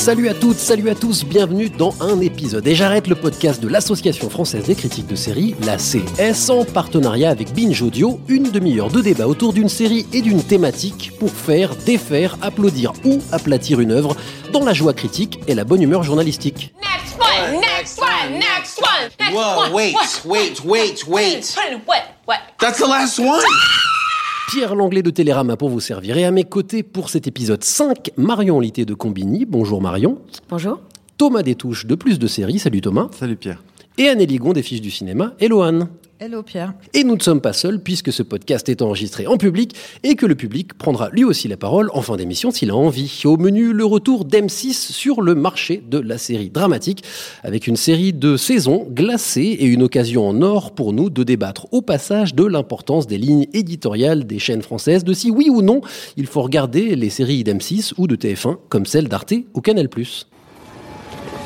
Salut à toutes, salut à tous, bienvenue dans un épisode. Et j'arrête le podcast de l'Association française des critiques de séries, la CS, en partenariat avec Binge Audio, une demi-heure de débat autour d'une série et d'une thématique pour faire, défaire, applaudir ou aplatir une œuvre dans la joie critique et la bonne humeur journalistique. Next one, next one, next one, next Whoa, one. wait, wait, wait, wait. What? What? That's the last one. Pierre Langlais de Télérama pour vous servir. Et à mes côtés pour cet épisode 5, Marion Litté de Combini. Bonjour Marion. Bonjour. Thomas Détouche de Plus de Séries. Salut Thomas. Salut Pierre. Et Anne Ligon des Fiches du Cinéma. Hello Anne. Hello Pierre. Et nous ne sommes pas seuls puisque ce podcast est enregistré en public et que le public prendra lui aussi la parole en fin d'émission s'il a envie. Au menu, le retour d'M6 sur le marché de la série dramatique avec une série de saisons glacées et une occasion en or pour nous de débattre au passage de l'importance des lignes éditoriales des chaînes françaises, de si oui ou non il faut regarder les séries d'M6 ou de TF1 comme celle d'Arte ou Canal+.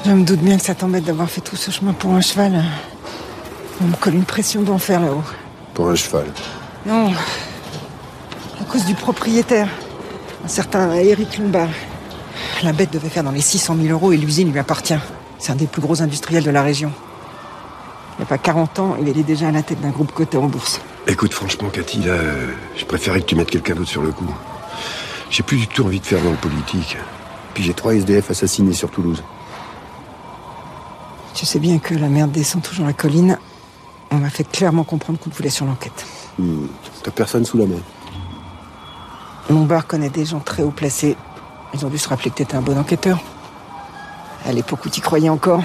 Je me doute bien que ça t'embête d'avoir fait tout ce chemin pour un cheval. On me colle une pression d'enfer là-haut. Pour un cheval. Non. À cause du propriétaire. Un certain Eric Lombard. La bête devait faire dans les 600 000 euros et l'usine lui appartient. C'est un des plus gros industriels de la région. Il n'y a pas 40 ans, il était déjà à la tête d'un groupe coté en bourse. Écoute, franchement, Cathy, là, euh, je préférais que tu mettes quelqu'un d'autre sur le coup. J'ai plus du tout envie de faire dans le politique. Puis j'ai trois SDF assassinés sur Toulouse. Tu sais bien que la merde descend toujours la colline. On m'a fait clairement comprendre qu'on voulait sur l'enquête. Hmm, T'as personne sous la main. Lombard connaît des gens très haut placés. Ils ont dû se rappeler que t'étais un bon enquêteur. À l'époque où t'y croyais encore.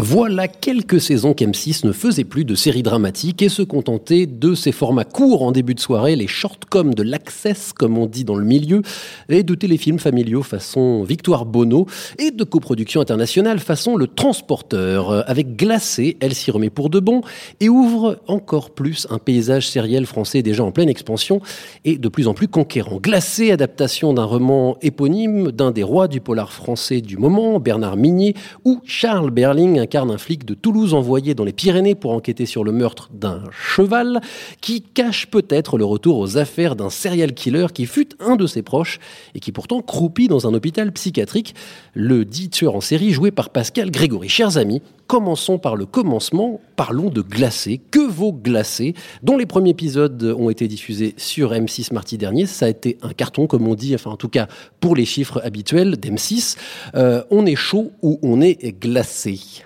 Voilà quelques saisons qu'M6 ne faisait plus de séries dramatiques et se contentait de ces formats courts en début de soirée, les shortcoms de l'Access, comme on dit dans le milieu, et de téléfilms familiaux façon Victoire Bono, et de coproduction internationale façon Le Transporteur. Euh, Avec Glacé, elle s'y remet pour de bon et ouvre encore plus un paysage sériel français déjà en pleine expansion et de plus en plus conquérant. Glacé, adaptation d'un roman éponyme d'un des rois du polar français du moment, Bernard Minier, où Charles Berling incarne un flic de Toulouse envoyé dans les Pyrénées pour enquêter sur le meurtre d'un cheval qui cache peut-être le retour aux affaires d'un serial killer qui fut un de ses proches et qui pourtant croupit dans un hôpital psychiatrique, le dit tueur en série joué par Pascal Grégory. Chers amis, commençons par le commencement, parlons de Glacé. Que vaut Glacé Dont les premiers épisodes ont été diffusés sur M6 mardi dernier? Ça a été un carton, comme on dit, enfin en tout cas pour les chiffres habituels d'M6. Euh, on est chaud ou on est glacé?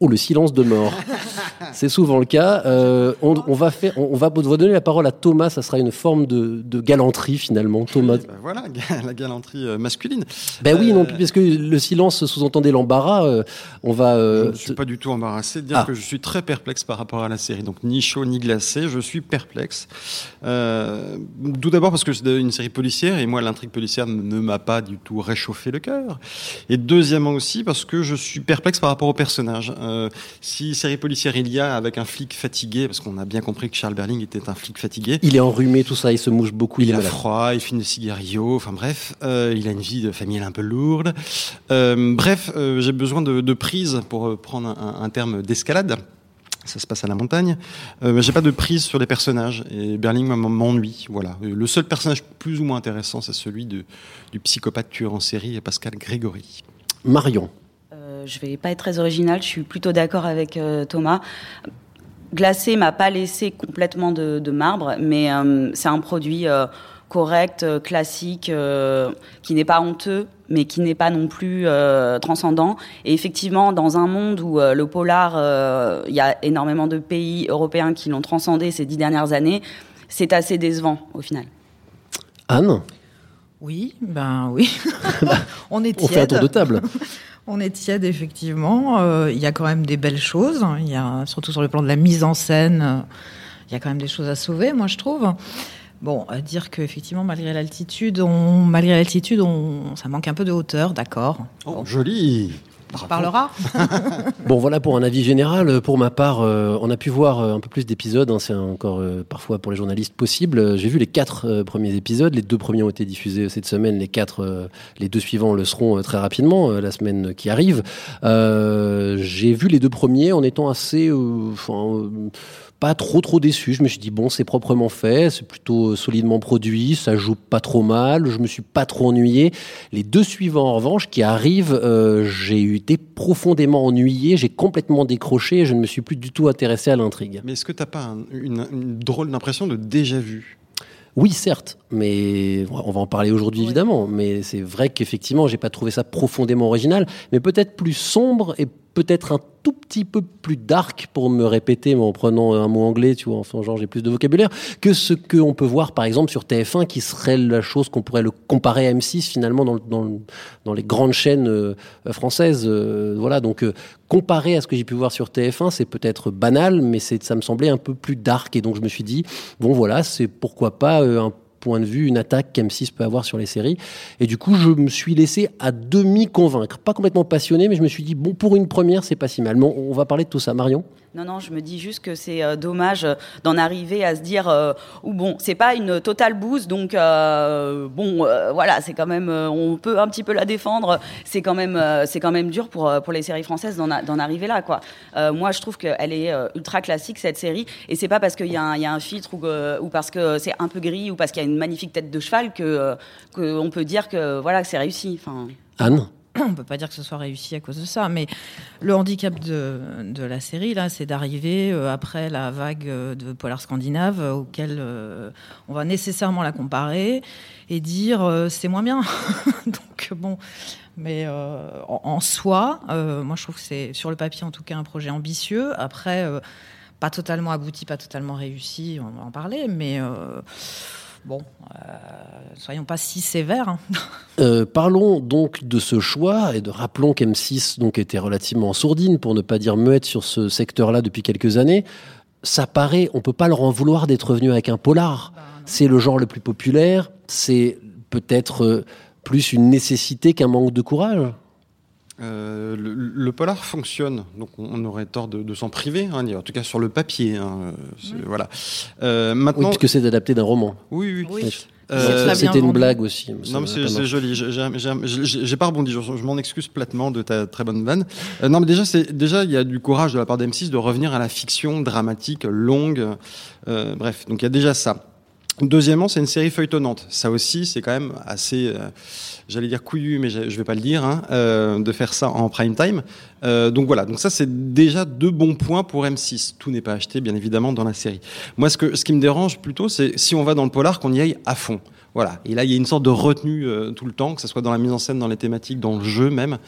Ou le silence de mort. C'est souvent le cas. Euh, on, on va faire, on, on va donner la parole à Thomas. Ça sera une forme de, de galanterie finalement. Thomas. Ben voilà, la galanterie euh, masculine. Ben oui, Euh, non, parce que le silence sous-entendait l'embarras. euh, on va. euh, je ne suis pas du tout embarrassé de dire Ah. que je suis très perplexe par rapport à la série. Donc ni chaud ni glacé, je suis perplexe. Euh, tout d'abord parce que c'est une série policière et moi l'intrigue policière ne m'a pas du tout réchauffé le cœur. Et deuxièmement aussi parce que je suis perplexe par rapport au personnage. Euh, si série policière il y a avec un flic fatigué, parce qu'on a bien compris que Charles Berling était un flic fatigué. il est enrhumé, tout ça, il se mouche beaucoup, il, Il a malade. froid, il fume des cigarillos, enfin bref, euh, il a une vie de familiale un peu lourde. Euh, bref, j'ai besoin de, de prise pour prendre un, un terme d'escalade. Ça se passe à la montagne. Euh, j'ai pas de prise sur les personnages et Berling m'ennuie. Voilà. Le seul personnage plus ou moins intéressant, c'est celui de, du psychopathe tueur en série, Pascal Grégory. Marion. Euh, je vais pas être très originale, je suis plutôt d'accord avec euh, Thomas. Glacé m'a pas laissé complètement de, de marbre, mais euh, c'est un produit euh, correct, classique, euh, qui n'est pas honteux, mais qui n'est pas non plus euh, transcendant. Et effectivement, dans un monde où euh, le polar, euh, il y a énormément de pays européens qui l'ont transcendé ces dix dernières années, c'est assez décevant au final. Anne, Oui, ben oui. on est on fait un tiède. tour de table. On est tiède, effectivement. Euh, Il y a quand même des belles choses. Il y a, surtout sur le plan de la mise en scène, euh, il y a quand même des choses à sauver, moi, je trouve. Bon, à dire qu'effectivement, malgré l'altitude, on, malgré l'altitude, on, ça manque un peu de hauteur, d'accord. Oh, joli On parlera. Bon, voilà pour un avis général. Pour ma part, euh, on a pu voir euh, un peu plus d'épisodes. hein, c'est encore euh, parfois pour les journalistes possible. J'ai vu les quatre euh, premiers épisodes. Les deux premiers ont été diffusés cette semaine. Les quatre, les deux suivants le seront très rapidement la semaine qui arrive. J'ai vu les deux premiers en étant assez, enfin, pas trop trop déçu. Je me suis dit bon, c'est proprement fait, c'est plutôt euh, solidement produit, ça joue pas trop mal. Je me suis pas trop ennuyé. Les deux suivants en revanche qui arrivent, euh, j'ai été profondément ennuyé. J'ai complètement décroché. et Je ne me suis plus du tout intéressé à l'intrigue. Mais est-ce que t'as pas un- une, une drôle d'impression de déjà vu? Oui, certes, mais on va en parler aujourd'hui évidemment. Mais c'est vrai qu'effectivement, j'ai pas trouvé ça profondément original, mais peut-être plus sombre et peut-être un tout petit peu plus dark pour me répéter, mais en prenant un mot anglais, tu vois, enfin genre j'ai plus de vocabulaire que ce qu'on peut voir par exemple sur TF1, qui serait la chose qu'on pourrait le comparer à M6 finalement dans, le- dans, le- dans les grandes chaînes euh, françaises. euh, voilà, donc euh, comparé à ce que j'ai pu voir sur TF1, c'est peut-être banal, mais ça me semblait un peu plus dark et donc je me suis dit bon voilà, c'est pourquoi pas un point de vue, une attaque qu'M6 peut avoir sur les séries. Et du coup, je me suis laissé à demi convaincre. Pas complètement passionné, mais je me suis dit, bon, pour une première, c'est pas si mal. Mais on on va parler de tout ça. Marion? Non, non, je me dis juste que c'est euh, dommage euh, d'en arriver à se dire, euh, ou bon, c'est pas une totale bouse, donc bon, voilà, c'est quand même, on peut un petit peu la défendre. C'est quand même, c'est quand même dur pour pour les séries françaises d'en arriver là, quoi. Moi, je trouve qu'elle est ultra classique cette série, et c'est pas parce qu'il y, a un- il y a un filtre ou, ou parce que c'est un peu gris ou parce qu'il y a une magnifique tête de cheval que euh, que on peut dire que voilà que c'est réussi. Enfin. Anne? On peut pas dire que ce soit réussi à cause de ça, mais le handicap de, la série, là, c'est d'arriver euh, après la vague euh, de polar scandinave euh, auquel on va nécessairement la comparer et dire c'est moins bien. Donc bon, mais en, soi, moi je trouve que c'est sur le papier en tout cas un projet ambitieux. Après, pas totalement abouti, pas totalement réussi, on va en parler, mais bon, euh, soyons pas si sévères. hein. Euh, parlons donc de ce choix et de rappelons qu'M6 donc était relativement sourdine, pour ne pas dire muette sur ce secteur-là depuis quelques années. Ça paraît, on peut pas leur en vouloir d'être revenu avec un polar. C'est le genre le plus populaire. C'est peut-être euh, plus une nécessité qu'un manque de courage. Euh, le, le polar fonctionne, donc on, aurait tort de, de s'en priver, hein, en tout cas sur le papier. hein, euh, c'est- Voilà. Euh, Oui, maintenant, puisque c'est adapté d'un roman. oui, oui. Oui. Euh, C'était une blague aussi. Non, mais c'est joli. J'ai- pas rebondi. Je, je m'en excuse platement de ta très bonne vanne. Euh, non, mais déjà, c'est déjà il y a du courage de la part d'M6 de revenir à la fiction dramatique longue. Euh, bref, donc il y a déjà ça. Deuxièmement, c'est une série feuilletonnante. Ça aussi, c'est quand même assez, euh, j'allais dire couillu, mais je je vais pas le dire, hein, euh, de faire ça en prime time. Euh, donc voilà, donc ça c'est déjà deux bons points pour M6. Tout n'est pas acheté, bien évidemment, dans la série. Moi, ce, que, ce qui me dérange plutôt, c'est si on va dans le polar, qu'on y aille à fond. Voilà. Et là, il y a une sorte de retenue euh, tout le temps, que ce soit dans la mise en scène, dans les thématiques, dans le jeu même.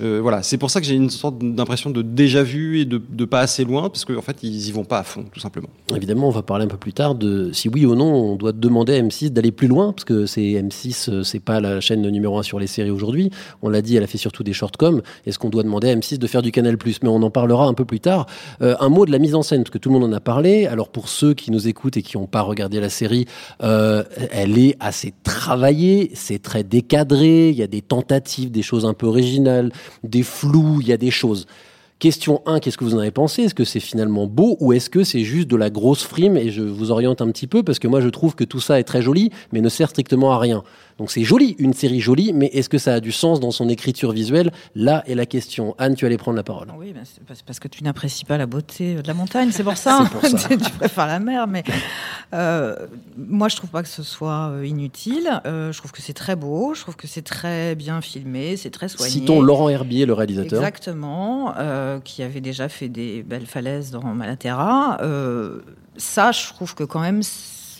Euh, voilà. C'est pour ça que j'ai une sorte d'impression de déjà vu et de, pas assez loin, parce qu'en fait, ils y vont pas à fond, tout simplement. Évidemment, on va parler un peu plus tard de si oui ou non on doit demander à M6 d'aller plus loin, parce que c'est M6, euh, c'est pas la chaîne numéro un sur les séries aujourd'hui. On l'a dit, elle a fait surtout des shortcoms. Est-ce qu'on doit demander à M6 de faire du Canal Mais on en parlera un peu plus tard. Euh, un mot de la mise en scène, parce que tout le monde en a parlé. Alors pour ceux qui nous écoutent et qui n'ont pas regardé la série, euh, elle est assez travaillée, c'est très décadré. Il y a des tentatives, des choses un peu originales, des flous, il y a des choses. Question 1, qu'est-ce que vous en avez pensé? Est-ce que c'est finalement beau ou est-ce que c'est juste de la grosse frime? Et je vous oriente un petit peu parce que moi je trouve que tout ça est très joli mais ne sert strictement à rien. Donc c'est joli, une série jolie, mais est-ce que ça a du sens dans son écriture visuelle Là est la question. Anne, tu allais prendre la parole. Oui, ben, c'est parce- que tu n'apprécies pas la beauté de la montagne, c'est pour ça. Pour ça. tu préfères la mer, mais euh, moi je trouve pas que ce soit euh, inutile. Euh, je trouve que c'est très beau, je trouve que c'est très bien filmé, c'est très soigné. Citons Laurent Herbier, le réalisateur. Exactement, euh, qui avait déjà fait des belles falaises dans Malaterra. Ça, je trouve que quand même,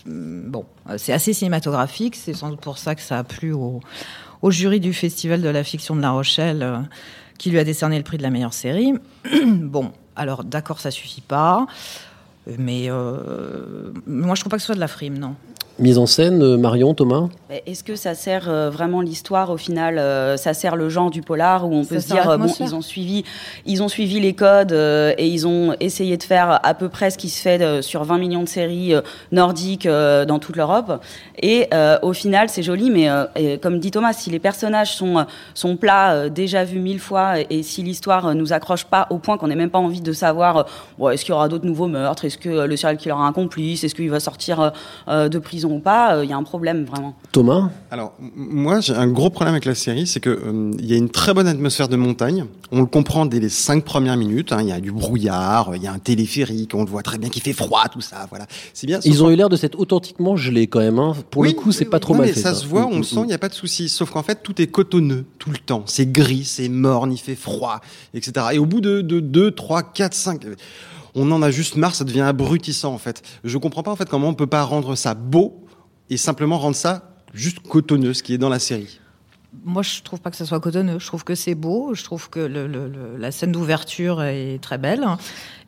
bon, euh, c'est assez cinématographique. C'est sans doute pour ça que ça a plu au, au jury du Festival de la fiction de La Rochelle, euh, qui lui a décerné le prix de la meilleure série. bon, alors d'accord, ça suffit pas. Mais euh, moi, je trouve pas que ce soit de la frime, non. Mise en scène, euh, Marion, Thomas? Est-ce que ça sert euh, vraiment l'histoire au final euh, Ça sert le genre du polar où on peut Ça se dire bon ils ont suivi ils ont suivi les codes euh, et ils ont essayé de faire à peu près ce qui se fait sur 20 millions de séries nordiques dans toute l'Europe. Et au final c'est joli mais et comme dit Thomas si les personnages sont sont plats déjà vus mille fois et, et si l'histoire nous accroche pas au point qu'on n'ait même pas envie de savoir bon, est-ce qu'il y aura d'autres nouveaux meurtres? Est-ce que le serial killer a un complice? Est-ce qu'il va sortir de prison? Ou pas euh, il y a un problème vraiment Thomas Alors, moi, j'ai un gros problème avec la série, c'est que euh, il y a une très bonne atmosphère de montagne. On le comprend dès les cinq premières minutes. hein. Il y a du brouillard, il y a un téléphérique, on le voit très bien qu'il fait froid, tout ça. Voilà, c'est bien. Ils ont eu l'air de s'être authentiquement gelés quand même. hein. Pour le coup, c'est oui, pas oui. trop Non, mal mais fait. ça se voit, on Mm, le sent, il mm. n'y a pas de souci. Sauf qu'en fait, tout est cotonneux tout le temps. C'est gris, c'est morne, il fait froid, etc. Et au bout de 2, 3, 4, 5, on en a juste marre, ça devient abrutissant en fait. Je comprends pas en fait comment on peut pas rendre ça beau et simplement rendre ça juste cotonneux, ce qui est dans la série. Moi, je trouve pas que ça soit cotonneux. Je trouve que c'est beau. Je trouve que la scène d'ouverture est très belle.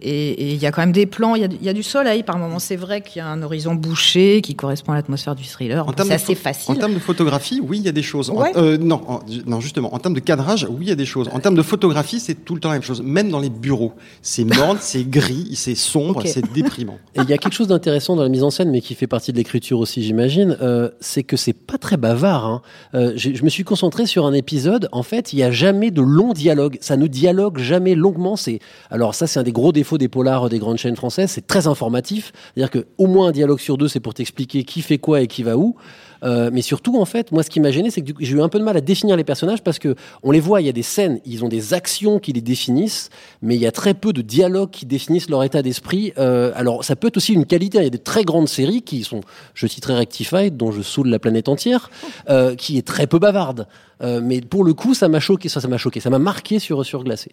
Et il y a quand même des plans. Il y a, du- il y a du soleil par moment. C'est vrai qu'il y a un horizon bouché qui correspond à l'atmosphère du thriller. En termes C'est de assez facile. En termes de photographie, oui, il y a des choses. En- euh, non, en- non, justement, en termes de cadrage, oui, il y a des choses. En termes de photographie, c'est tout le temps la même chose. Même dans les bureaux, c'est morne, c'est gris, c'est sombre, c'est déprimant. Et il y a quelque chose d'intéressant dans la mise en scène, mais qui fait partie de l'écriture aussi, j'imagine, euh, c'est que c'est pas très bavard. hein. Euh, je me suis concentré sur un épisode. En fait, il y a jamais de long dialogue. Ça ne dialogue jamais longuement. C'est alors ça, c'est un des gros défauts des polars des grandes chaînes françaises. C'est très informatif. C'est-à-dire que au moins un dialogue sur deux, c'est pour t'expliquer qui fait quoi et qui va où. Euh, mais surtout, en fait, moi, ce qui m'a gêné, c'est que j'ai eu un peu de mal à définir les personnages parce que on les voit, il y a des scènes, ils ont des actions qui les définissent, mais il y a très peu de dialogues qui définissent leur état d'esprit. Euh, alors, ça peut être aussi une qualité. Il y a des très grandes séries qui sont, je citerai Rectified, dont je saoule la planète entière, euh, qui est très peu bavarde. Mais pour le coup, ça m'a choqué, ça, m'a ça m'a marqué sur sur glacé.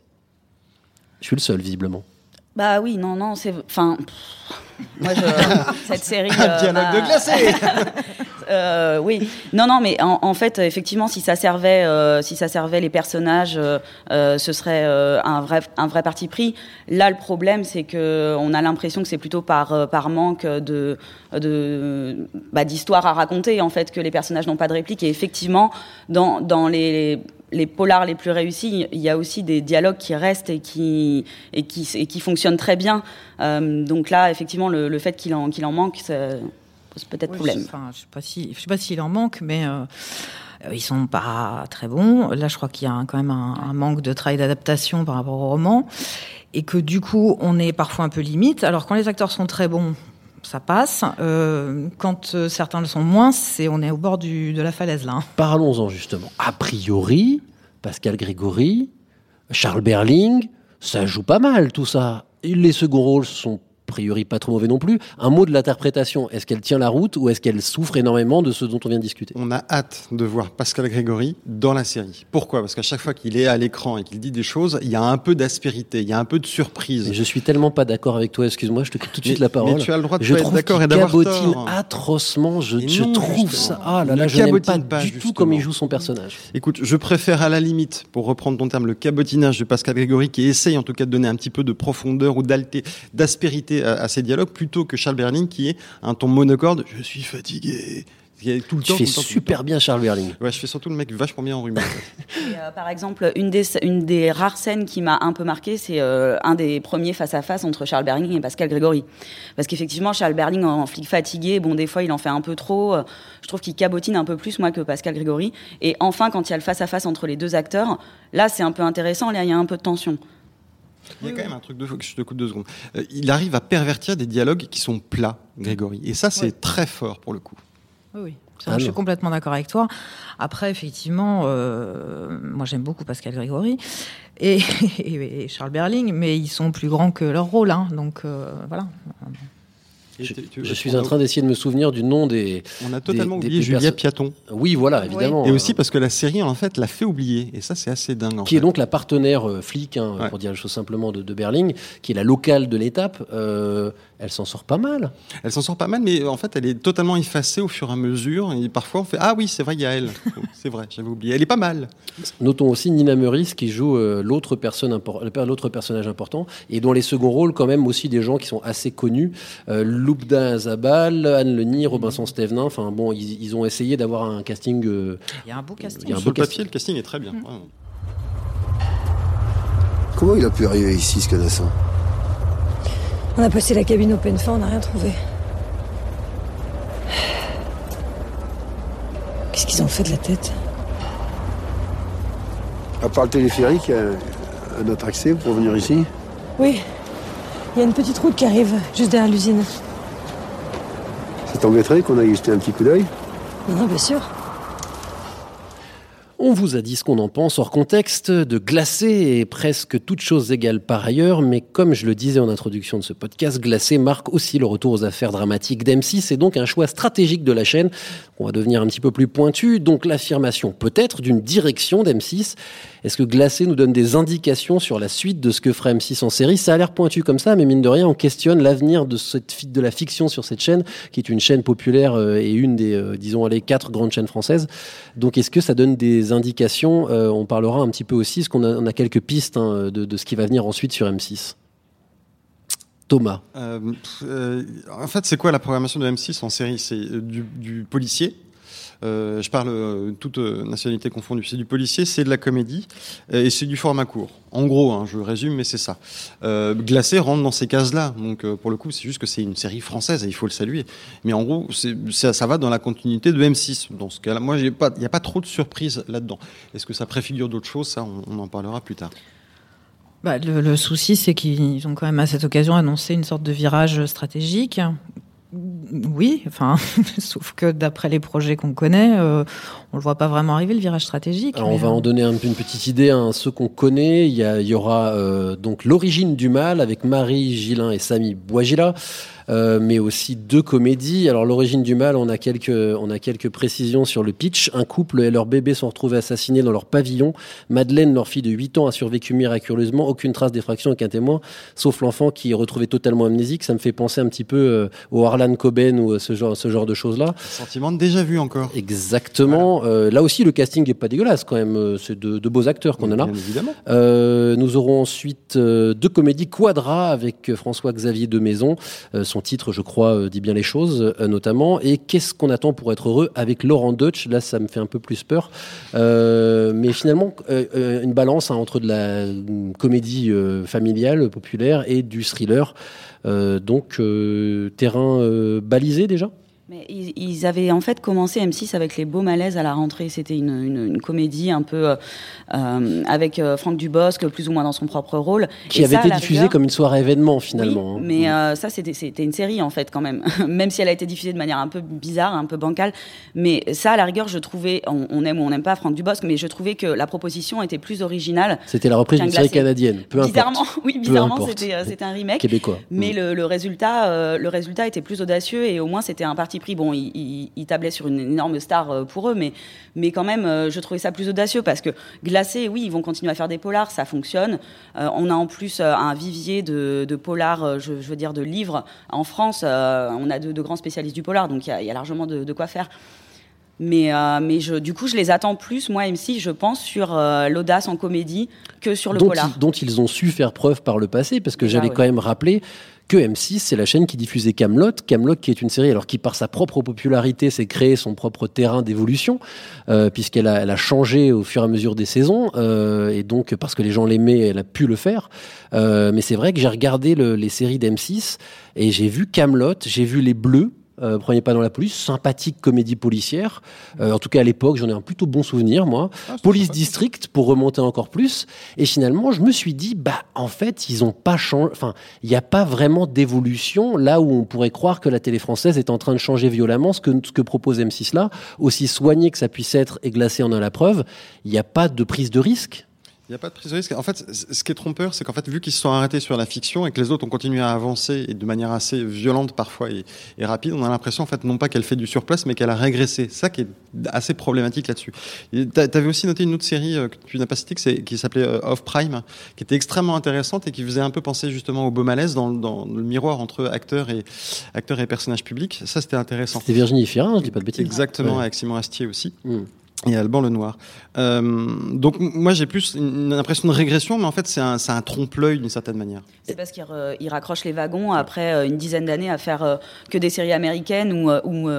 Je suis le seul, visiblement. Bah oui, non, non, c'est. Enfin. Moi, je, cette série. Un dialogue de glacé. Euh, oui, non, non, mais en, en fait, effectivement, si ça servait, euh, si ça servait les personnages, euh, euh, ce serait euh, un vrai, un vrai parti pris. Là, le problème, c'est que on a l'impression que c'est plutôt par euh, par manque de de bah, d'histoire à raconter, en fait, que les personnages n'ont pas de réplique. Et effectivement, dans dans les les polars les plus réussis, il y a aussi des dialogues qui restent et qui et qui et qui fonctionnent très bien. Euh, donc là, effectivement, le, le fait qu'il en qu'il en manque, ça pose peut-être Oui, problème. je- Enfin, je sais pas sais s'il en manque, mais euh, euh, ils sont pas très bons. Là, je crois qu'il y a un- quand même un, un manque de travail d'adaptation par rapport au roman, et que du coup, on est parfois un peu limite. Alors, quand les acteurs sont très bons, ça passe. Euh, quand euh, certains le sont moins, c'est on est au bord de la falaise hein. Parlons-en justement. A priori, Pascal Grégory, Charles Berling, ça joue pas mal tout ça. Les seconds rôles sont priori pas trop mauvais non plus. Un mot de l'interprétation, est-ce qu'elle tient la route ou est-ce qu'elle souffre énormément de ce dont on vient de discuter? On a hâte de voir Pascal Grégory dans la série. Pourquoi? Parce qu'à chaque fois qu'il est à l'écran et qu'il dit des choses, il y a un peu d'aspérité, il y a un peu de surprise. Et je suis tellement pas d'accord avec toi, excuse-moi, je te coupe tout de suite Mais- la parole. mais tu as le droit de je pas être trouve d'accord et d'avoir cabotine tort. atrocement. Je, Et je non, trouve justement. ça. Ah là là, je n'aime pas, pas, du tout justement. comme il joue son personnage. Écoute, je préfère à la limite, pour reprendre ton terme, le cabotinage de Pascal Grégory, qui essaye en tout cas de donner un petit peu de profondeur ou d'alté- d'aspérité à, à ses dialogues, plutôt que Charles Berling, qui est un ton monocorde. Je suis fatigué. Qui est tout le Tu temps, fais tout le temps, tout le super temps. bien Charles Berling. Ouais, je fais surtout le mec vachement bien enrhumé. en. Et, euh, par exemple, une des, une des rares scènes qui m'a un peu marqué, c'est euh, un des premiers face-à-face entre Charles Berling et Pascal Grégory. Parce qu'effectivement, Charles Berling, en flic fatigué, bon, des fois, il en fait un peu trop. Euh, Je trouve qu'il cabotine un peu plus, moi, que Pascal Grégory. Et enfin, quand il y a le face-à-face entre les deux acteurs, là, c'est un peu intéressant, là, il y a un peu de tension. Il y a quand même un truc de faut que je te coupe deux secondes. Euh, il arrive à pervertir des dialogues qui sont plats, Grégory. Et ça, c'est Ouais. très fort pour le coup. Oui, oui. Ça, Ah je suis complètement d'accord avec toi. Après, effectivement, euh, moi j'aime beaucoup Pascal Grégory et, et- et Charles Berling, mais ils sont plus grands que leur rôle, hein, donc euh, voilà. Je, suis en train d'essayer de me souvenir du nom des. On a totalement des- oublié des Julia Piaton. Oui, voilà, évidemment. Et aussi parce que la série, en fait, l'a fait oublier. Et ça, c'est assez dingue. en qui est donc la partenaire euh, flic, hein, Ouais. pour dire les choses simplement, de, de Berling, qui est la locale de l'étape. Euh, elle s'en sort pas mal. Elle s'en sort pas mal, mais en fait, elle est totalement effacée au fur et à mesure. Et parfois, on fait Ah oui, c'est vrai, il y a elle. c'est vrai, j'avais oublié. Elle est pas mal. Notons aussi Nina Meurice qui joue euh, l'autre personne impor- l'autre personnage important et dont les seconds rôles quand même aussi des gens qui sont assez connus. Euh, Loubda Zabal, Anne Leni, Robinson Stevenin. Enfin bon, ils, ils ont essayé d'avoir un casting. euh, Il y a un beau casting. il y a un Sur beau le papier, casting. le casting est très bien. Mm. Comment il a pu arriver ici, ce canassin On a passé la cabine open fin, on n'a rien trouvé. Qu'est-ce qu'ils ont fait de la tête? À part le téléphérique, il y a un autre accès pour venir ici? Oui, il y a une petite route qui arrive juste derrière l'usine. Ça t'embêterait qu'on aille jeter un petit coup d'œil? Non, non, bien sûr. On vous a dit ce qu'on en pense hors contexte, de glacé et presque toutes choses égales par ailleurs, mais comme je le disais en introduction de ce podcast, glacé marque aussi le retour aux affaires dramatiques d'M6 et donc un choix stratégique de la chaîne. On va devenir un petit peu plus pointu, donc l'affirmation peut-être d'une direction d'M6. Est-ce que glacé nous donne des indications sur la suite de ce que fera M6 en série? Ça a l'air pointu comme ça, mais mine de rien, on questionne l'avenir de, de la fiction sur cette chaîne, qui est une chaîne populaire euh, et une des, euh, disons, les quatre grandes chaînes françaises. Donc, est-ce que ça donne des indications Euh, On parlera un petit peu aussi, qu'on a, on a quelques pistes hein, de, ce qui va venir ensuite sur M6. Thomas. Euh, euh, en fait, c'est quoi la programmation de M6 en série? C'est du policier. Euh, je parle euh, toute euh, nationalité confondue. C'est du policier, c'est de la comédie et c'est du format court. En gros, hein, je résume, mais c'est ça. Glacé rentre dans ces cases-là. Donc, pour le coup, c'est juste que c'est une série française et il faut le saluer. Mais en gros, ça, va dans la continuité de M6. Dans ce cas-là, moi, il n'y a pas trop de surprises là-dedans. Est-ce que ça préfigure d'autres choses? Ça, on, en parlera plus tard. Bah, le souci, c'est qu'ils ont quand même à cette occasion annoncé une sorte de virage stratégique. Oui, enfin, sauf que d'après les projets qu'on connaît, euh, on le voit pas vraiment arriver le virage stratégique. Alors, on va euh, en donner un- une petite idée à ceux qu'on connaît. Il y, y aura euh, donc l'origine du mal avec Marie Gillin et Samy Boisgila, euh, mais aussi deux comédies. Alors l'origine du mal, on a quelques on a quelques précisions sur le pitch. Un couple et leur bébé sont retrouvés assassinés dans leur pavillon. Madeleine, leur fille de 8 ans, a survécu miraculeusement. Aucune trace d'effraction avec un témoin, sauf l'enfant qui est retrouvé totalement amnésique. Ça me fait penser un petit peu euh, au Harlan Coben ou à ce genre ce genre de choses là. Sentiment de déjà vu encore. Exactement. Euh, là aussi, le casting est pas dégueulasse quand même. Euh, C'est de, de beaux acteurs qu'on a là. Évidemment. Euh, nous aurons ensuite euh, deux comédies Quadra avec euh, François-Xavier de Maison. Son titre, je crois, euh, dit bien les choses, euh, notamment. Et qu'est-ce qu'on attend pour être heureux avec Laurent Deutsch? Là, ça me fait un peu plus peur. Euh, mais finalement, une balance hein, entre de la comédie familiale, populaire, et du thriller. Donc, terrain balisé déjà? Mais ils, ils avaient en fait commencé M6 avec les beaux malaises à la rentrée. C'était une, une, une comédie un peu euh, euh, avec euh, Franck Dubosc, plus ou moins dans son propre rôle. qui Et avait ça, été diffusée rigueur- comme une soirée événement finalement. Oui, hein. mais euh, ça, c'était une série, en fait, quand même. même si elle a été diffusée de manière un peu bizarre, un peu bancale. Mais ça, à la rigueur, je trouvais, on, on aime ou on n'aime pas Franck Dubosc, mais je trouvais que la proposition était plus originale. C'était la reprise d'une série canadienne. Peu importe. bizarrement, oui, Peu bizarrement, importe. c'était un remake. Québécois. Mais Mm. le, le résultat, euh, le résultat était plus audacieux et au moins c'était un parti pris. Bon, ils il, il tablaient sur une énorme star euh, pour eux, mais, mais quand même, euh, je trouvais ça plus audacieux parce que glacé, oui, ils vont continuer à faire des polars, ça fonctionne. Euh, on a en plus un vivier de, de polars, je, je veux dire de livres en France. euh, on a de, de grands spécialistes du polar, donc il y a, il y a largement de, de quoi faire. Mais, euh, mais je, du coup, je les attends plus, moi, MC, je pense, sur euh, l'audace en comédie que sur le dont, polar. ils, dont ils ont su faire preuve par le passé, parce que j'allais ouais. quand même rappeler que M6, c'est la chaîne qui diffusait Camelot. Camelot, qui est une série, alors qui par sa propre popularité s'est créé son propre terrain d'évolution, euh, puisqu'elle a, elle a changé au fur et à mesure des saisons, euh, et donc parce que les gens l'aimaient, elle a pu le faire. Euh, mais c'est vrai que j'ai regardé le- les séries d'M6 et j'ai vu Camelot, j'ai vu Les Bleus. Euh, Prenez pas dans la police, sympathique comédie policière. Euh, en tout cas à l'époque, j'en ai un plutôt bon souvenir moi. Police District pour remonter encore plus. Et finalement, je me suis dit, bah en fait, ils ont pas changé. Enfin, il n'y a pas vraiment d'évolution là où on pourrait croire que la télé française est en train de changer violemment. Ce que ce que propose M6 là, aussi soigné que ça puisse être et glacé en a la preuve, il n'y a pas de prise de risque. Il n'y a pas de prise de risque. En fait, ce qui est trompeur, c'est qu'en fait, vu qu'ils se sont arrêtés sur la fiction et que les autres ont continué à avancer et de manière assez violente parfois et, et rapide, on a l'impression en fait non pas qu'elle fait du surplace, mais qu'elle a régressé. C'est ça qui est assez problématique là-dessus. Et t'a- T'avais aussi noté une autre série euh, que tu n'as pas citée, qui s'appelait euh, Off Prime, qui était extrêmement intéressante et qui faisait un peu penser justement au beau malaise dans, dans le miroir entre acteurs et acteurs et personnages publics. Ça, c'était intéressant. C'était Virginie Fira, je dis pas de bêtises. Exactement, Ouais. avec Simon Astier aussi. Mm. Et Alban le Noir. Euh, donc moi j'ai plus une impression de régression, mais en fait c'est un, c'est un trompe-l'œil d'une certaine manière. C'est parce qu'il re- il raccroche les wagons après euh, une dizaine d'années à faire euh, que des séries américaines où, euh, où,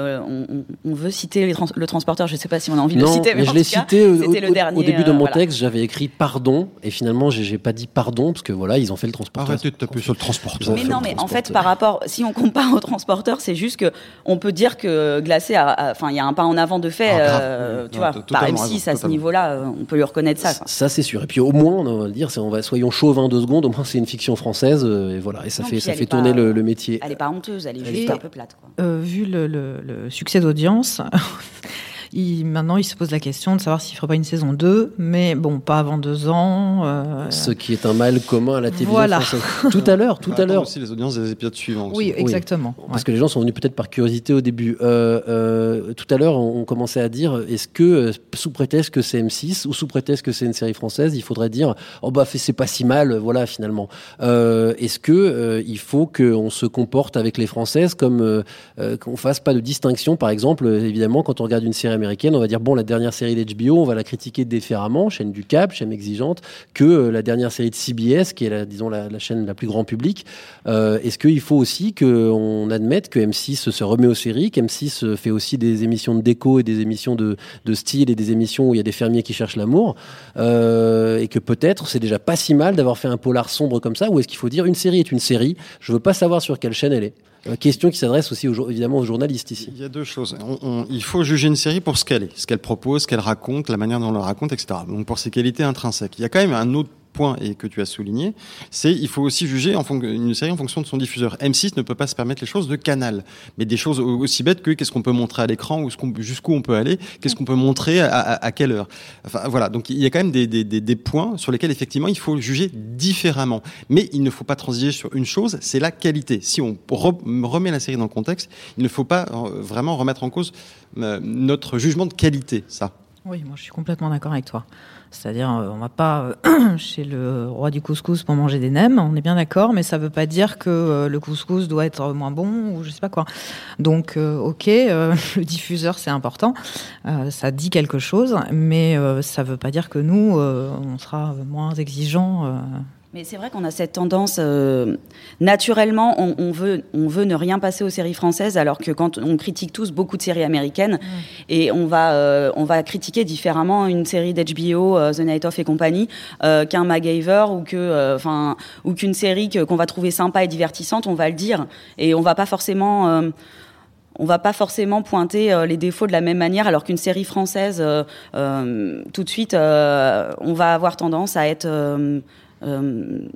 on, veut citer les trans- le transporteur. Je sais pas si on a envie de le citer, mais, mais en je l'ai cité au, c'était au- le dernier. au début de mon voilà. texte, j'avais écrit pardon, et finalement j'ai j'ai pas dit pardon, parce que voilà, ils ont fait le transporteur. Arrêtez de taper sur le transporteur. Mais non, mais en fait, par rapport, si on compare au transporteur, c'est juste que on peut dire que Glacé enfin, il y a un pas en avant de fait, Ah, euh, tu vois, par totalement M6 raison, à ce niveau-là, euh, on peut lui reconnaître ça. quoi. Ça c'est sûr. Et puis au moins, on va le dire, on va soyons chauvins deux secondes. Au moins c'est une fiction française, euh, et voilà, et ça Non, fait ça fait pas- tourner le, le métier. Elle est pas honteuse, elle est juste un peu plate. Quoi. Euh, vu le, le- le succès d'audience, il, maintenant il se pose la question de savoir s'il ne ferait pas une saison 2, mais bon, pas avant deux ans. euh, Ce qui est un mal commun à la télévision Voilà. française. Tout à l'heure, tout à attendre l'heure. aussi les audiences des épisodes suivants. aussi. Oui, exactement. Parce que les gens sont venus peut-être par curiosité au début. Euh, euh, tout à l'heure, on, on commençait à dire est-ce que, sous prétexte que c'est M6 ou sous prétexte que c'est une série française, il faudrait dire oh bah c'est pas si mal, voilà finalement. Euh, est-ce que euh, il faut qu'on se comporte avec les françaises comme qu'on fasse pas de distinction, par exemple, évidemment, quand on regarde une série américaine, on va dire bon la dernière série d'HBO, on va la critiquer différemment, chaîne du câble, chaîne exigeante, que euh, la dernière série de CBS, qui est la, disons la, la chaîne la plus grand public. Euh, Est-ce qu'il faut aussi qu'on admette que M6 se remet aux séries, qu'M6 fait aussi des émissions de déco et des émissions de, de style et des émissions où il y a des fermiers qui cherchent l'amour, euh, et que peut-être c'est déjà pas si mal d'avoir fait un polar sombre comme ça, ou est-ce qu'il faut dire une série est une série, je veux pas savoir sur quelle chaîne elle est. Euh, question qui s'adresse aussi évidemment aux journalistes ici. Il y a deux choses. Il faut juger une série pour ce qu'elle est, ce qu'elle propose, ce qu'elle raconte, la manière dont on la raconte, etc. Donc pour ses qualités intrinsèques. Il y a quand même un autre point et que tu as souligné, c'est il faut aussi juger en une série en fonction de son diffuseur. M6 ne peut pas se permettre les choses de canal, mais des choses au- aussi bêtes que qu'est-ce qu'on peut montrer à l'écran ou jusqu'où on peut aller, qu'est-ce qu'on peut montrer à, quelle heure. Enfin voilà, donc il y a quand même des, des- des- points sur lesquels effectivement il faut juger différemment. Mais il ne faut pas transiger sur une chose, c'est la qualité. Si on re- remet la série dans le contexte, il ne faut pas euh, vraiment remettre en cause euh, notre jugement de qualité, ça. Oui, moi je suis complètement d'accord avec toi. C'est-à-dire, euh, on va pas euh, chez le roi du couscous pour manger des nems, on est bien d'accord, mais ça veut pas dire que euh, le couscous doit être moins bon ou je sais pas quoi. Donc, ok, le diffuseur c'est important, ça dit quelque chose, mais ça veut pas dire que nous, on sera moins exigeants. Mais c'est vrai qu'on a cette tendance, euh, naturellement, on, on veut, on veut ne rien passer aux séries françaises, alors que quand on critique tous beaucoup de séries américaines, et on va, euh, on va critiquer différemment une série d'HBO, euh, The Night Of et compagnie, euh, qu'un MacGyver ou que, euh, enfin, ou qu'une série qu'on va trouver sympa et divertissante, on va le dire, et on va pas forcément. euh, on va pas forcément pointer euh, les défauts de la même manière, alors qu'une série française, euh, euh, tout de suite, euh, on va avoir tendance à être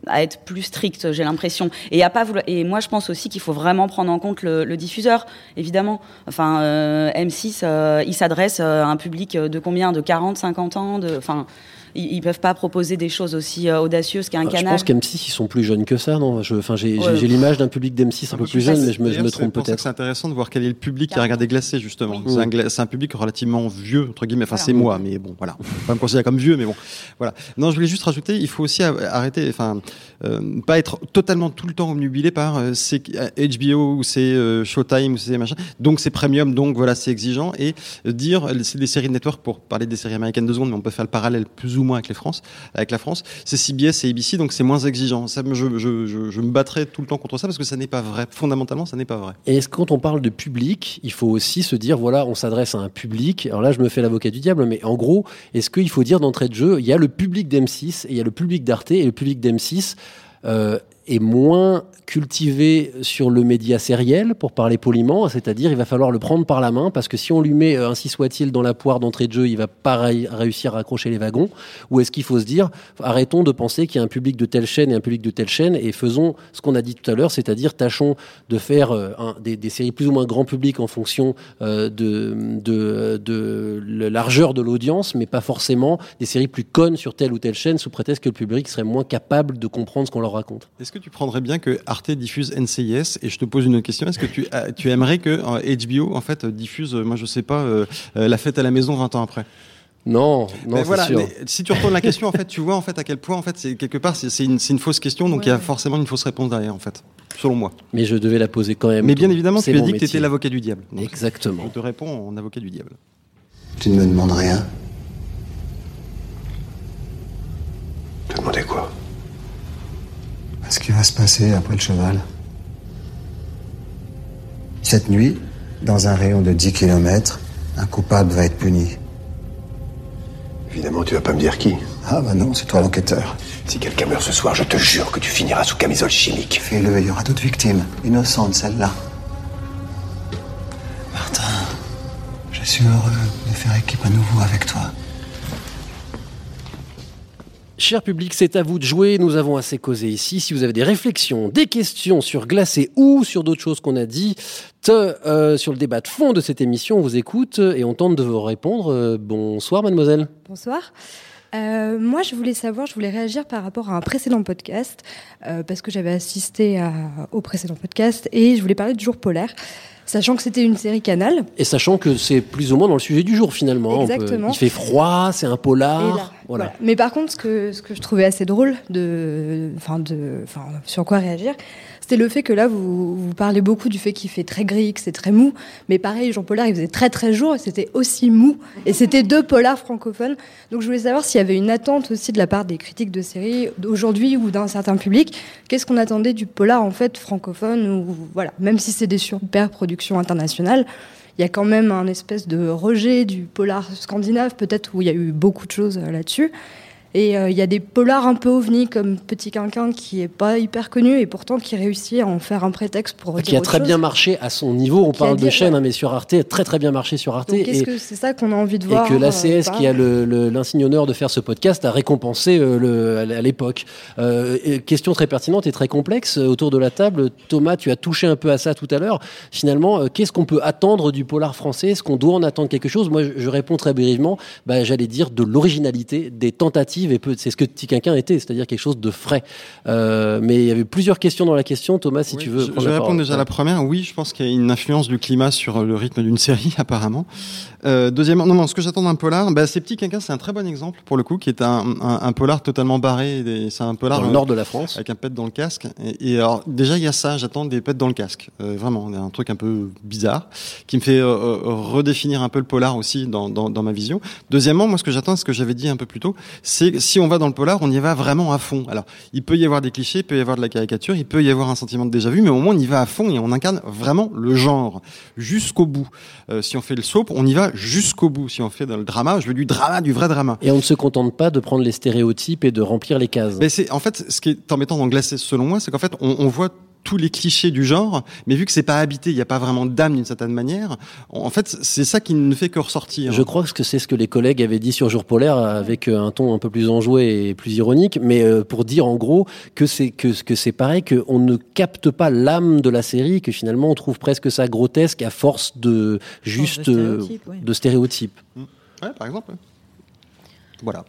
à être plus strict, j'ai l'impression. Et à pas Et moi, je pense aussi qu'il faut vraiment prendre en compte le, le diffuseur, évidemment. Enfin, euh, M6, euh, il s'adresse euh, à un public de combien? De 40, 50 ans? De, Enfin, ils, ils peuvent pas proposer des choses aussi euh, audacieuses qu'un Ah, Je canal. pense qu'M6 ils sont plus jeunes que ça, non? Enfin, j'ai Ouais. l'image d'un public d'M6 un peu plus jeune, mais je me, je trompe peut-être. C'est intéressant de voir quel est le public qui a regardé Glacé, justement. Oui. C'est un, gla- c'est un public relativement vieux, entre guillemets. Enfin, c'est moi, mais bon, voilà. On peut pas me considérer comme vieux, mais bon. Voilà. Non, je voulais juste rajouter, il faut aussi arrêter, enfin, euh, pas être totalement tout le temps omnubilé par euh, c'est HBO ou c'est euh, Showtime ou c'est machin. Donc c'est premium, donc voilà, c'est exigeant. Et euh, dire, c'est des séries de network pour parler des séries américaines deux secondes, mais on peut faire le parallèle plus moins avec les France, avec la France. C'est CBS et ABC, donc c'est moins exigeant. Ça, je, je me battrai tout le temps contre ça parce que ça n'est pas vrai. Fondamentalement, ça n'est pas vrai. Et est-ce que quand on parle de public, il faut aussi se dire, voilà, on s'adresse à un public. Alors là, je me fais l'avocat du diable, mais en gros, est-ce qu'il faut dire d'entrée de jeu, il y a le public d'M6 et il y a le public d'Arte, et le public d'M6 euh, est moins cultivé sur le média sériel, pour parler poliment, c'est-à-dire il va falloir le prendre par la main, parce que si on lui met, euh, ainsi soit-il, dans la poire d'entrée de jeu, il va pas ré- réussir à accrocher les wagons, ou est-ce qu'il faut se dire, arrêtons de penser qu'il y a un public de telle chaîne et un public de telle chaîne, et faisons ce qu'on a dit tout à l'heure, c'est-à-dire tâchons de faire euh, des, séries plus ou moins grand public en fonction euh, de, de, de la largeur de l'audience, mais pas forcément des séries plus connes sur telle ou telle chaîne, sous prétexte que le public serait moins capable de comprendre ce qu'on leur raconte. Que tu prendrais bien que Arte diffuse NCIS Et je te pose une autre question. Est-ce que tu, euh, tu aimerais que HBO en fait diffuse, euh, moi je sais pas, euh, La Fête à la maison 20 ans après? Non, non, voilà, sûr. mais si tu retournes la question, en fait, tu vois en fait à quel point en fait c'est quelque part c'est une, c'est une fausse question, donc il y a forcément une fausse réponse derrière en fait, selon moi. Mais je devais la poser quand même. Mais bien évidemment, tu as dit que tu étais l'avocat du diable. Donc, Exactement. Je te réponds en avocat du diable. Tu ne me demandes rien Te demander quoi? Qui va se passer après le cheval. Cette nuit, dans un rayon de 10 km, un coupable va être puni. Évidemment, tu vas pas me dire qui. Ah bah non, c'est toi l'enquêteur. Si quelqu'un meurt ce soir, je te jure que tu finiras sous camisole chimique. Fais-le, il y aura d'autres victimes. Innocentes, celle-là. Martin, je suis heureux de faire équipe à nouveau avec toi. Cher public, c'est à vous de jouer. Nous avons assez causé ici. Si vous avez des réflexions, des questions sur Glacé ou sur d'autres choses qu'on a dit, euh, sur le débat de fond de cette émission, on vous écoute et on tente de vous répondre. Euh, bonsoir, mademoiselle. Bonsoir. Euh, moi, je voulais savoir, je voulais réagir par rapport à un précédent podcast, euh, parce que j'avais assisté à, au précédent podcast, et je voulais parler du jour polaire, sachant que c'était une série Canal. Et sachant que c'est plus ou moins dans le sujet du jour finalement. Exactement. Il fait froid, c'est un polar. Voilà. Mais par contre, ce que, ce que je trouvais assez drôle, de, enfin de, enfin, sur quoi réagir, c'était le fait que là, vous, vous parlez beaucoup du fait qu'il fait très gris, que c'est très mou. Mais pareil, Jean Pollard, il faisait très très jour et c'était aussi mou. Et c'était deux polars francophones. Donc je voulais savoir s'il y avait une attente aussi de la part des critiques de séries d'aujourd'hui ou d'un certain public. Qu'est-ce qu'on attendait du polar en fait francophone ou voilà, même si c'est des super productions internationales. Il y a quand même un espèce de rejet du polar scandinave, peut-être où il y a eu beaucoup de choses euh, là-dessus. Et il euh, y a des polars un peu ovnis comme Petit Quinquin qui est pas hyper connu et pourtant qui réussit à en faire un prétexte pour qui a très chose. bien marché à son niveau. On Qui parle de chaîne, ouais. hein, mais sur Arte, très très bien marché sur Arte. Donc et- que c'est ça qu'on a envie de et voir que euh, l'ACS, ou qui a l'insigne honneur de faire ce podcast, a récompensé euh, le- à l'époque. Euh, et question très pertinente et très complexe euh, autour de la table. Thomas, tu as touché un peu à ça tout à l'heure. Finalement, euh, qu'est-ce qu'on peut attendre du polar français? Est-ce qu'on doit en attendre quelque chose? Moi, je, je réponds très brièvement. Bah, J'allais dire de l'originalité, des tentatives, et c'est ce que Petit Quinquin était, c'est-à-dire quelque chose de frais. Euh, mais il y avait plusieurs questions dans la question. Thomas, si tu veux. Je, je répondre déjà à la première. Oui, je pense qu'il y a une influence du climat sur le rythme d'une série, apparemment. Euh, deuxièmement, non, non, ce que j'attends d'un polar, bah, c'est Petit Quinquin, c'est un très bon exemple, pour le coup, qui est un, un, un polar totalement barré. C'est un polar. Dans le euh, nord de la France. Avec un pet dans le casque. Et, et alors, déjà, il y a ça, j'attends des pets dans le casque. Euh, vraiment, un truc un peu bizarre, qui me fait redéfinir un peu le polar aussi dans, dans, dans ma vision. Deuxièmement, moi, ce que j'attends, ce que j'avais dit un peu plus tôt, c'est si on va dans le polar, on y va vraiment à fond. Alors, il peut y avoir des clichés, il peut y avoir de la caricature, il peut y avoir un sentiment de déjà vu, mais au moins on y va à fond et on incarne vraiment le genre jusqu'au bout. Euh, si on fait le soap, on y va jusqu'au bout. Si on fait dans le drama, je veux du drama, du vrai drama. Et on ne se contente pas de prendre les stéréotypes et de remplir les cases. Mais c'est en fait ce qui est embêtant dans Glacé, selon moi, c'est qu'en fait on, on voit tous les clichés du genre, mais vu que c'est pas habité, il n'y a pas vraiment d'âme d'une certaine manière. En fait, c'est ça qui ne fait que ressortir. Je crois que c'est ce que les collègues avaient dit sur Jour polaire avec euh, un ton un peu plus enjoué et plus ironique, mais euh, pour dire en gros que c'est que, que c'est pareil, qu'on ne capte pas l'âme de la série, que finalement on trouve presque ça grotesque à force de juste euh, stéréotypes, oui. de stéréotypes. Ouais, par exemple. Voilà.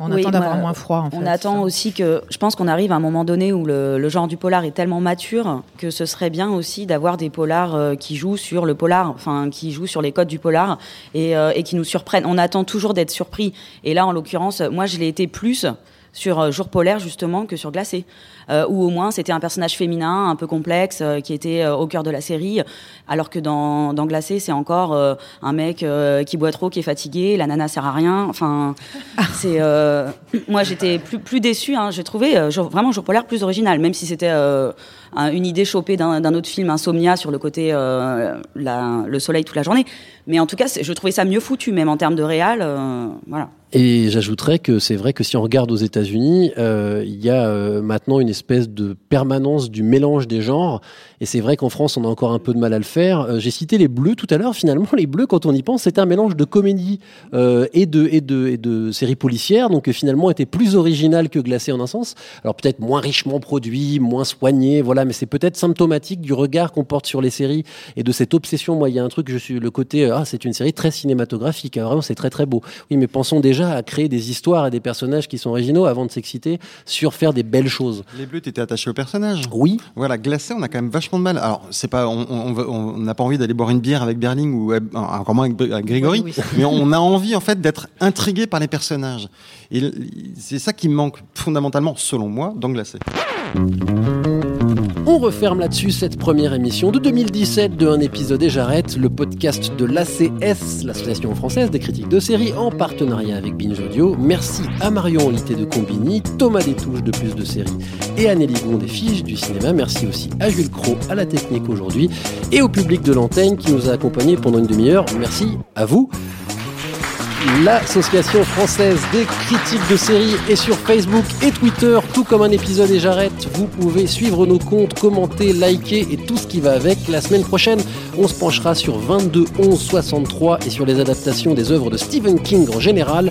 On Oui, attend d'avoir moi, moins froid. En on fait, attend ça. aussi que, je pense qu'on arrive à un moment donné où le, le genre du polar est tellement mature que ce serait bien aussi d'avoir des polars euh, qui jouent sur le polar, enfin qui jouent sur les codes du polar et, euh, et qui nous surprennent. On attend toujours d'être surpris. Et là, en l'occurrence, moi, je l'ai été plus sur euh, Jour polaire justement que sur Glacé, euh, où au moins c'était un personnage féminin un peu complexe euh, qui était euh, au cœur de la série, alors que dans, dans Glacé c'est encore euh, un mec euh, qui boit trop, qui est fatigué, la nana sert à rien. Enfin, c'est euh, moi j'étais plus plus déçue. Hein, J'ai trouvé euh, Jour- vraiment Jour polaire plus original, même si c'était euh, un- une idée chopée d'un d'un autre film, Insomnia, sur le côté euh, la- le soleil toute la journée. Mais en tout cas, je trouvais ça mieux foutu, même en termes de réal. euh, voilà. Et j'ajouterais que c'est vrai que si on regarde aux États-Unis, euh, il y a euh, maintenant une espèce de permanence du mélange des genres. Et c'est vrai qu'en France, on a encore un peu de mal à le faire. Euh, J'ai cité les Bleus tout à l'heure. Finalement, les Bleus, quand on y pense, c'est un mélange de comédie euh, et de et de et de séries policières. Donc euh, finalement, était plus original que Glacé en un sens. Alors peut-être moins richement produit, moins soigné, voilà. Mais c'est peut-être symptomatique du regard qu'on porte sur les séries et de cette obsession. Moi, il y a un truc. Je suis le côté ah, c'est une série très cinématographique. Ah, Vraiment, c'est très très beau. Oui, mais pensons déjà à créer des histoires et des personnages qui sont originaux avant de s'exciter sur faire des belles choses. Les bleus, t'étais attaché au personnage. Oui. Voilà, glacé, on a quand même vachement de mal. Alors, c'est pas, on, on, va- on n'a pas envie d'aller boire une bière avec Berling ou euh, encore moins avec, avec Grégory, Oui, oui. mais on a envie en fait d'être intrigué par les personnages. Et c'est ça qui me manque fondamentalement, selon moi, dans glacé. On referme là-dessus cette première émission de 2017 de Un épisode et j'arrête, le podcast de l'ACS, l'Association française des critiques de séries, en partenariat avec Binge Audio. Merci à Marion Olité de Combini, Thomas Détouche de Plus de Séries et Anneli Gon des du cinéma. Merci aussi à Jules Cro à la technique aujourd'hui et au public de l'antenne qui nous a accompagnés pendant une demi-heure. Merci à vous. L'Association française des critiques de séries est sur Facebook et Twitter, tout comme un épisode et j'arrête. Vous pouvez suivre nos comptes, commenter, liker et tout ce qui va avec. La semaine prochaine, on se penchera sur 22 11 63 et sur les adaptations des œuvres de Stephen King en général.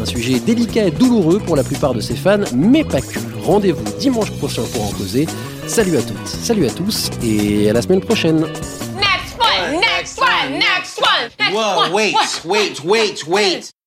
Un sujet délicat et douloureux pour la plupart de ses fans, mais pas que. Rendez-vous dimanche prochain pour en causer. Salut à toutes, salut à tous et à la semaine prochaine. Next one, next one, next one, next Whoa, one. wait, one, wait, wait, wait.